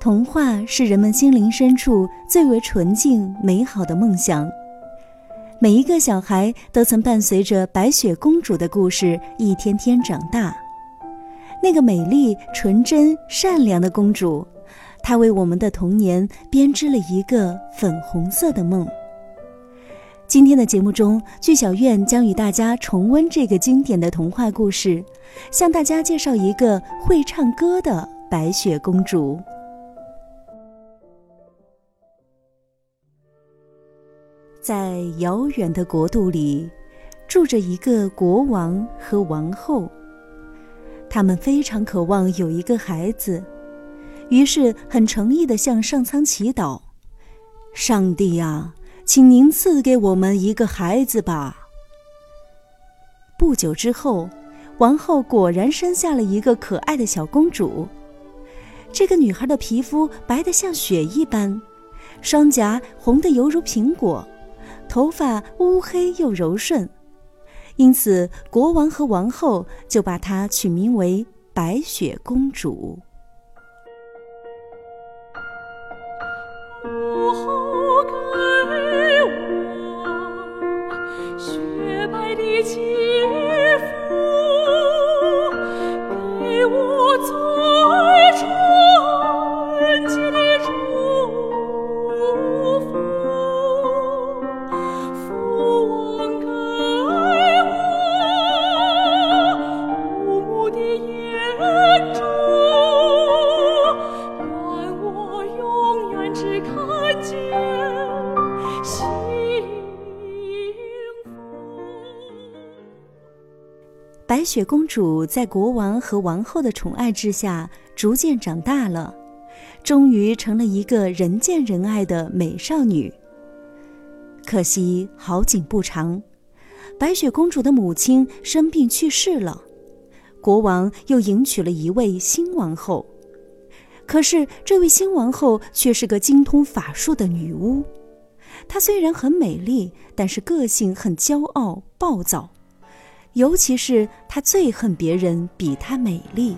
童话是人们心灵深处最为纯净、美好的梦想。每一个小孩都曾伴随着白雪公主的故事一天天长大。那个美丽、纯真、善良的公主，她为我们的童年编织了一个粉红色的梦。今天的节目中，剧小院将与大家重温这个经典的童话故事，向大家介绍一个会唱歌的白雪公主。在遥远的国度里，住着一个国王和王后。他们非常渴望有一个孩子，于是很诚意地向上苍祈祷：“上帝啊，请您赐给我们一个孩子吧。”不久之后，王后果然生下了一个可爱的小公主。这个女孩的皮肤白得像雪一般，双颊红得犹如苹果。头发乌黑又柔顺，因此国王和王后就把她取名为白雪公主。雪公主在国王和王后的宠爱之下，逐渐长大了，终于成了一个人见人爱的美少女。可惜好景不长，白雪公主的母亲生病去世了，国王又迎娶了一位新王后。可是这位新王后却是个精通法术的女巫，她虽然很美丽，但是个性很骄傲暴躁。尤其是他最恨别人比他美丽。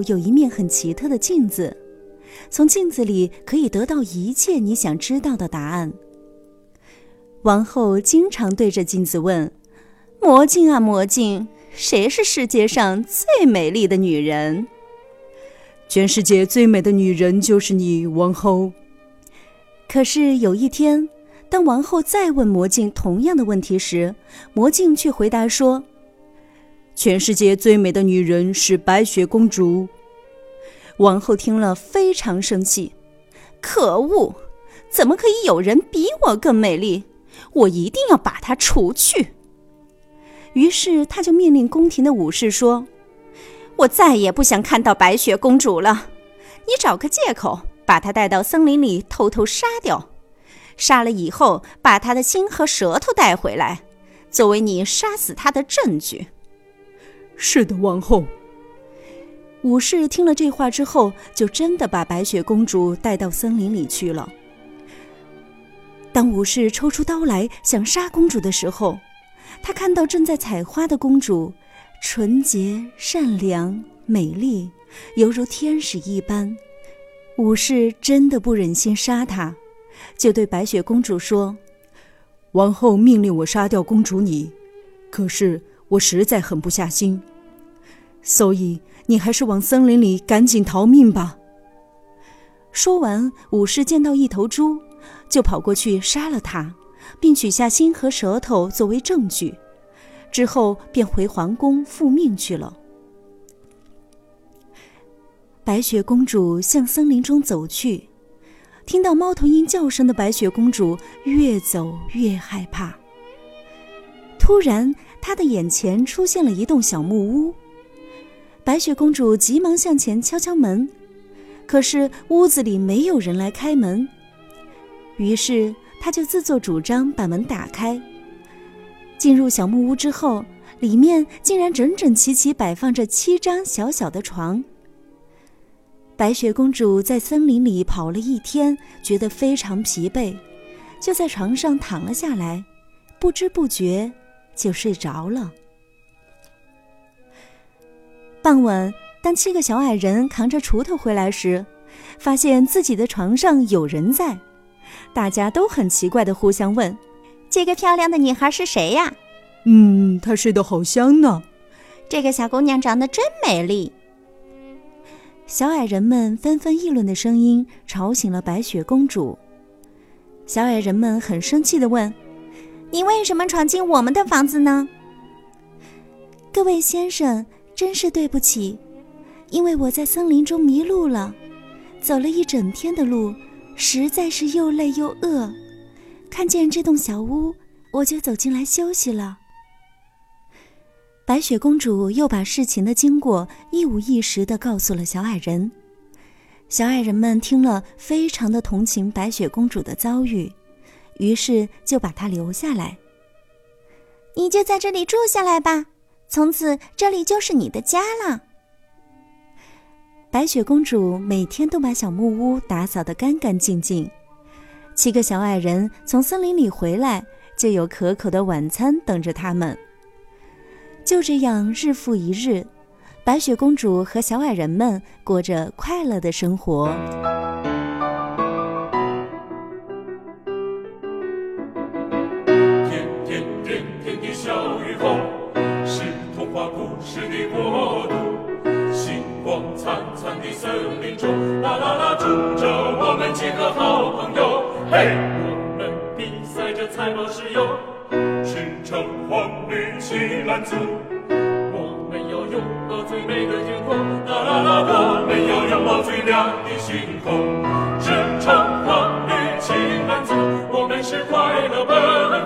后有一面很奇特的镜子，从镜子里可以得到一切你想知道的答案。王后经常对着镜子问：“魔镜啊魔镜，谁是世界上最美丽的女人？”“全世界最美的女人就是你，王后。”可是有一天，当王后再问魔镜同样的问题时，魔镜却回答说。全世界最美的女人是白雪公主。王后听了非常生气，可恶！怎么可以有人比我更美丽？我一定要把她除去。于是，她就命令宫廷的武士说：“我再也不想看到白雪公主了。你找个借口，把她带到森林里偷偷杀掉。杀了以后，把她的心和舌头带回来，作为你杀死她的证据。”是的，王后。武士听了这话之后，就真的把白雪公主带到森林里去了。当武士抽出刀来想杀公主的时候，他看到正在采花的公主，纯洁、善良、美丽，犹如天使一般。武士真的不忍心杀她，就对白雪公主说：“王后命令我杀掉公主你，可是我实在狠不下心。”所以，你还是往森林里赶紧逃命吧。说完，武士见到一头猪，就跑过去杀了它，并取下心和舌头作为证据，之后便回皇宫复命去了。白雪公主向森林中走去，听到猫头鹰叫声的白雪公主越走越害怕。突然，她的眼前出现了一栋小木屋。白雪公主急忙向前敲敲门，可是屋子里没有人来开门。于是她就自作主张把门打开。进入小木屋之后，里面竟然整整齐齐摆放着七张小小的床。白雪公主在森林里跑了一天，觉得非常疲惫，就在床上躺了下来，不知不觉就睡着了。傍晚，当七个小矮人扛着锄头回来时，发现自己的床上有人在，大家都很奇怪的互相问：“这个漂亮的女孩是谁呀？”“嗯，她睡得好香呢。”“这个小姑娘长得真美丽。”小矮人们纷纷议论的声音吵醒了白雪公主。小矮人们很生气的问：“你为什么闯进我们的房子呢？”“各位先生。”真是对不起，因为我在森林中迷路了，走了一整天的路，实在是又累又饿。看见这栋小屋，我就走进来休息了。白雪公主又把事情的经过一五一十地告诉了小矮人。小矮人们听了，非常的同情白雪公主的遭遇，于是就把她留下来。你就在这里住下来吧。从此，这里就是你的家了。白雪公主每天都把小木屋打扫得干干净净。七个小矮人从森林里回来，就有可口的晚餐等着他们。就这样，日复一日，白雪公主和小矮人们过着快乐的生活。青蓝紫。我们要拥抱最美的天空，啦啦啦！我们要拥抱最亮的星空。赤橙黄绿青蓝紫，我们是快乐奔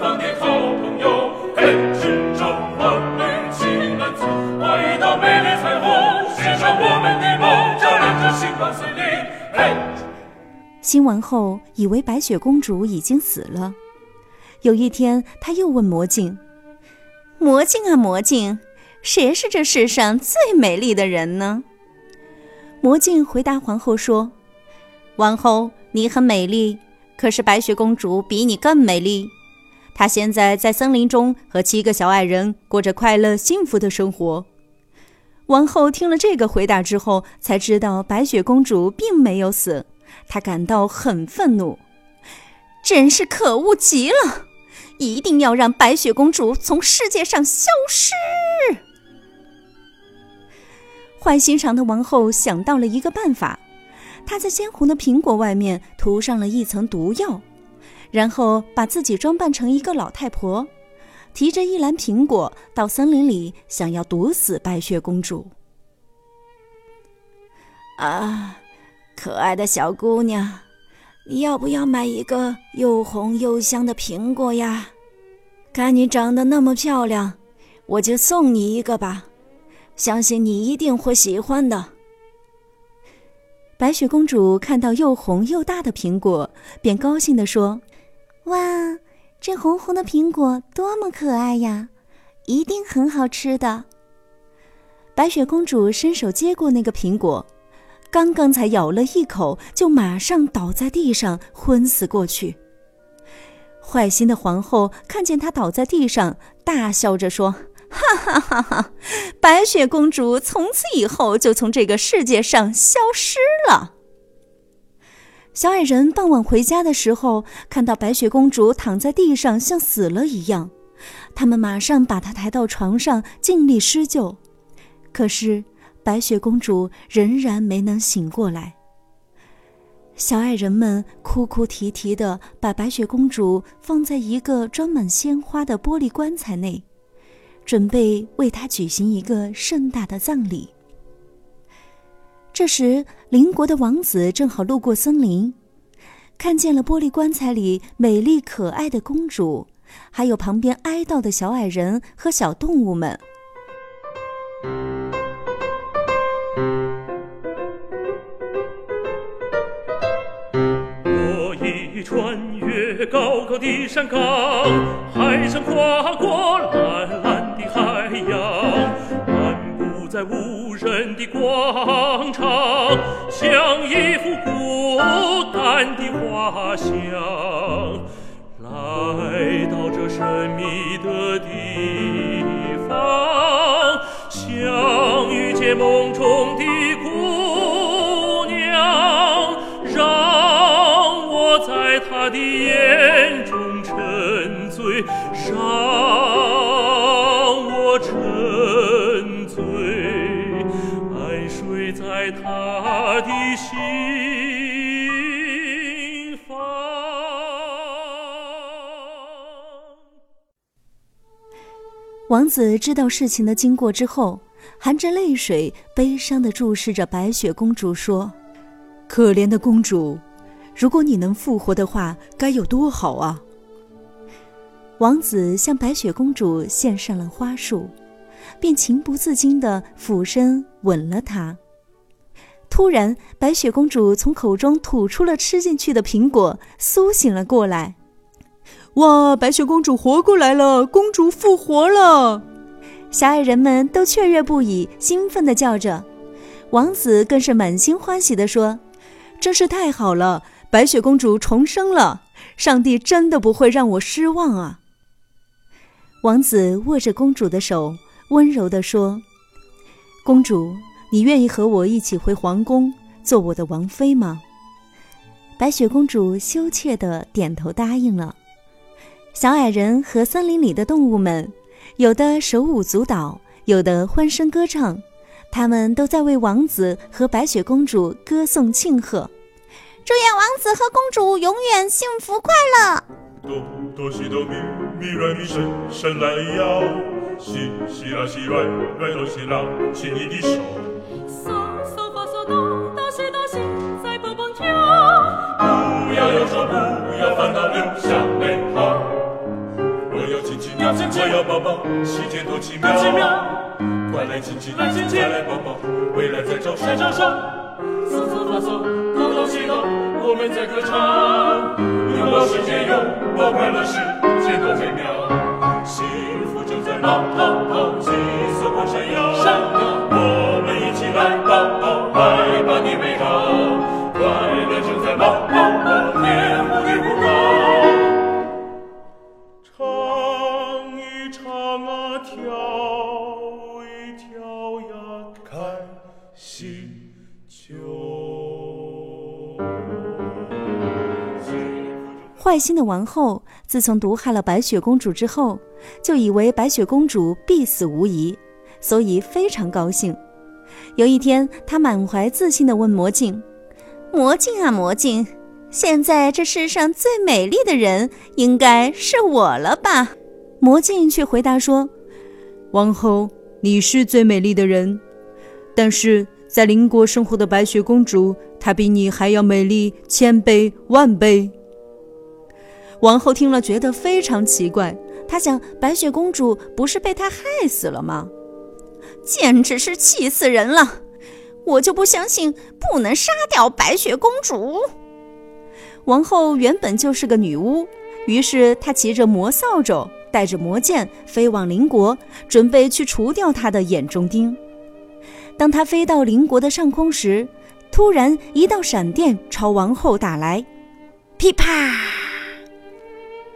放的好朋友。嘿，赤橙黄绿青蓝紫，画一道美丽彩虹，献上我们的梦，照亮这星光森林。嘿。新王后以为白雪公主已经死了。有一天，她又问魔镜：“魔镜啊，魔镜，谁是这世上最美丽的人呢？”魔镜回答皇后说：“王后，你很美丽，可是白雪公主比你更美丽。她现在在森林中和七个小矮人过着快乐幸福的生活。”王后听了这个回答之后，才知道白雪公主并没有死。她感到很愤怒，真是可恶极了！一定要让白雪公主从世界上消失。坏心肠的王后想到了一个办法，她在鲜红的苹果外面涂上了一层毒药，然后把自己装扮成一个老太婆，提着一篮苹果到森林里，想要毒死白雪公主。啊！可爱的小姑娘，你要不要买一个又红又香的苹果呀？看你长得那么漂亮，我就送你一个吧，相信你一定会喜欢的。白雪公主看到又红又大的苹果，便高兴地说：“哇，这红红的苹果多么可爱呀，一定很好吃的。”白雪公主伸手接过那个苹果。刚刚才咬了一口，就马上倒在地上昏死过去。坏心的皇后看见她倒在地上，大笑着说：“哈哈哈哈！白雪公主从此以后就从这个世界上消失了。”小矮人傍晚回家的时候，看到白雪公主躺在地上像死了一样，他们马上把她抬到床上，尽力施救。可是。白雪公主仍然没能醒过来。小矮人们哭哭啼啼地把白雪公主放在一个装满鲜花的玻璃棺材内，准备为她举行一个盛大的葬礼。这时，邻国的王子正好路过森林，看见了玻璃棺材里美丽可爱的公主，还有旁边哀悼的小矮人和小动物们。高高的山岗，海上跨过蓝蓝的海洋，漫步在无人的广场，像一幅孤单的画像。来到这神秘的地方，像遇见梦中的姑娘，让我在她的眼的心房。王子知道事情的经过之后，含着泪水，悲伤的注视着白雪公主，说：“可怜的公主，如果你能复活的话，该有多好啊！”王子向白雪公主献上了花束，便情不自禁的俯身吻了她。突然，白雪公主从口中吐出了吃进去的苹果，苏醒了过来。哇！白雪公主活过来了，公主复活了！小矮人们都雀跃不已，兴奋地叫着。王子更是满心欢喜地说：“真是太好了，白雪公主重生了！上帝真的不会让我失望啊！”王子握着公主的手，温柔地说：“公主，你愿意和我一起回皇宫，做我的王妃吗？”白雪公主羞怯地点头答应了。小矮人和森林里的动物们，有的手舞足蹈，有的欢声歌唱，他们都在为王子和白雪公主歌颂庆贺。祝愿王子和公主永远幸福快乐。哆哆西哆咪咪来咪伸伸懒腰，西西啦西来来哆西啦，牵你的手。抱抱，世界多奇妙，奇妙快来亲亲，来亲亲快来抱抱，未来在招手，在招手，瑟瑟发嗦哆哆西哆，我们在歌唱，拥抱世界，拥抱快乐，坏心的王后自从毒害了白雪公主之后，就以为白雪公主必死无疑，所以非常高兴。有一天，她满怀自信地问魔镜：“魔镜啊魔镜，现在这世上最美丽的人应该是我了吧？”魔镜却回答说：“王后，你是最美丽的人，但是在邻国生活的白雪公主，她比你还要美丽千倍万倍。”王后听了，觉得非常奇怪。她想，白雪公主不是被他害死了吗？简直是气死人了！我就不相信不能杀掉白雪公主。王后原本就是个女巫，于是她骑着魔扫帚，带着魔剑，飞往邻国，准备去除掉她的眼中钉。当他飞到邻国的上空时，突然一道闪电朝王后打来，噼啪！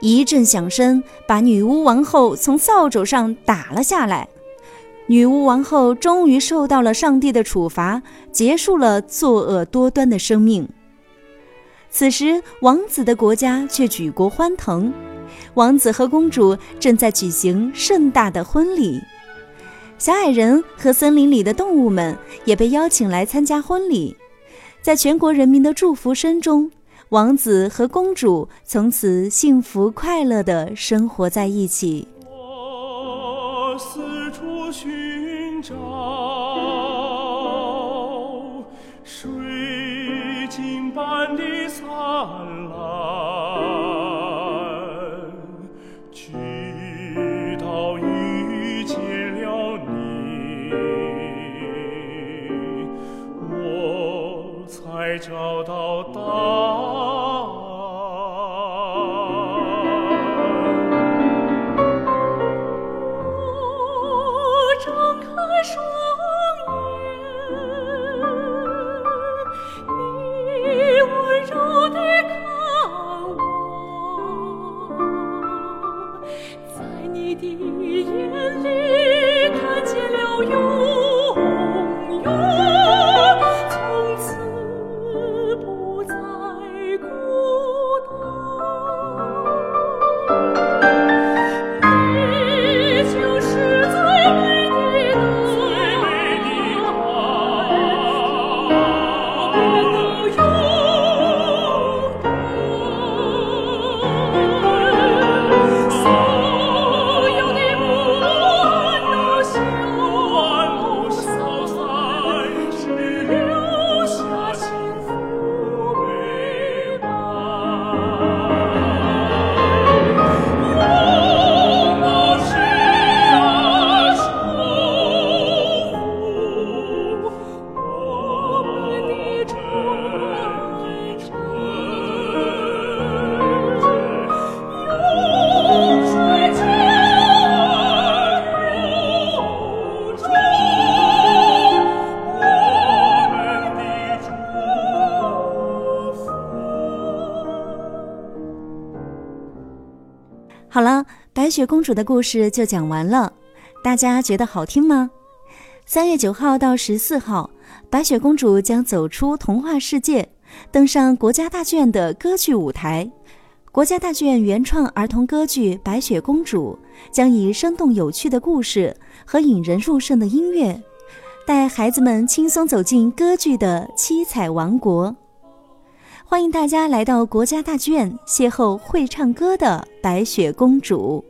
一阵响声把女巫王后从扫帚上打了下来。女巫王后终于受到了上帝的处罚，结束了作恶多端的生命。此时，王子的国家却举国欢腾，王子和公主正在举行盛大的婚礼。小矮人和森林里的动物们也被邀请来参加婚礼。在全国人民的祝福声中，王子和公主从此幸福快乐地生活在一起。我四处寻找水晶般的灿烂，的白雪公主的故事就讲完了，大家觉得好听吗？三月九号到十四号，白雪公主将走出童话世界，登上国家大剧院的歌剧舞台。国家大剧院原创儿童歌剧《白雪公主》将以生动有趣的故事和引人入胜的音乐，带孩子们轻松走进歌剧的七彩王国。欢迎大家来到国家大剧院，邂逅会唱歌的白雪公主。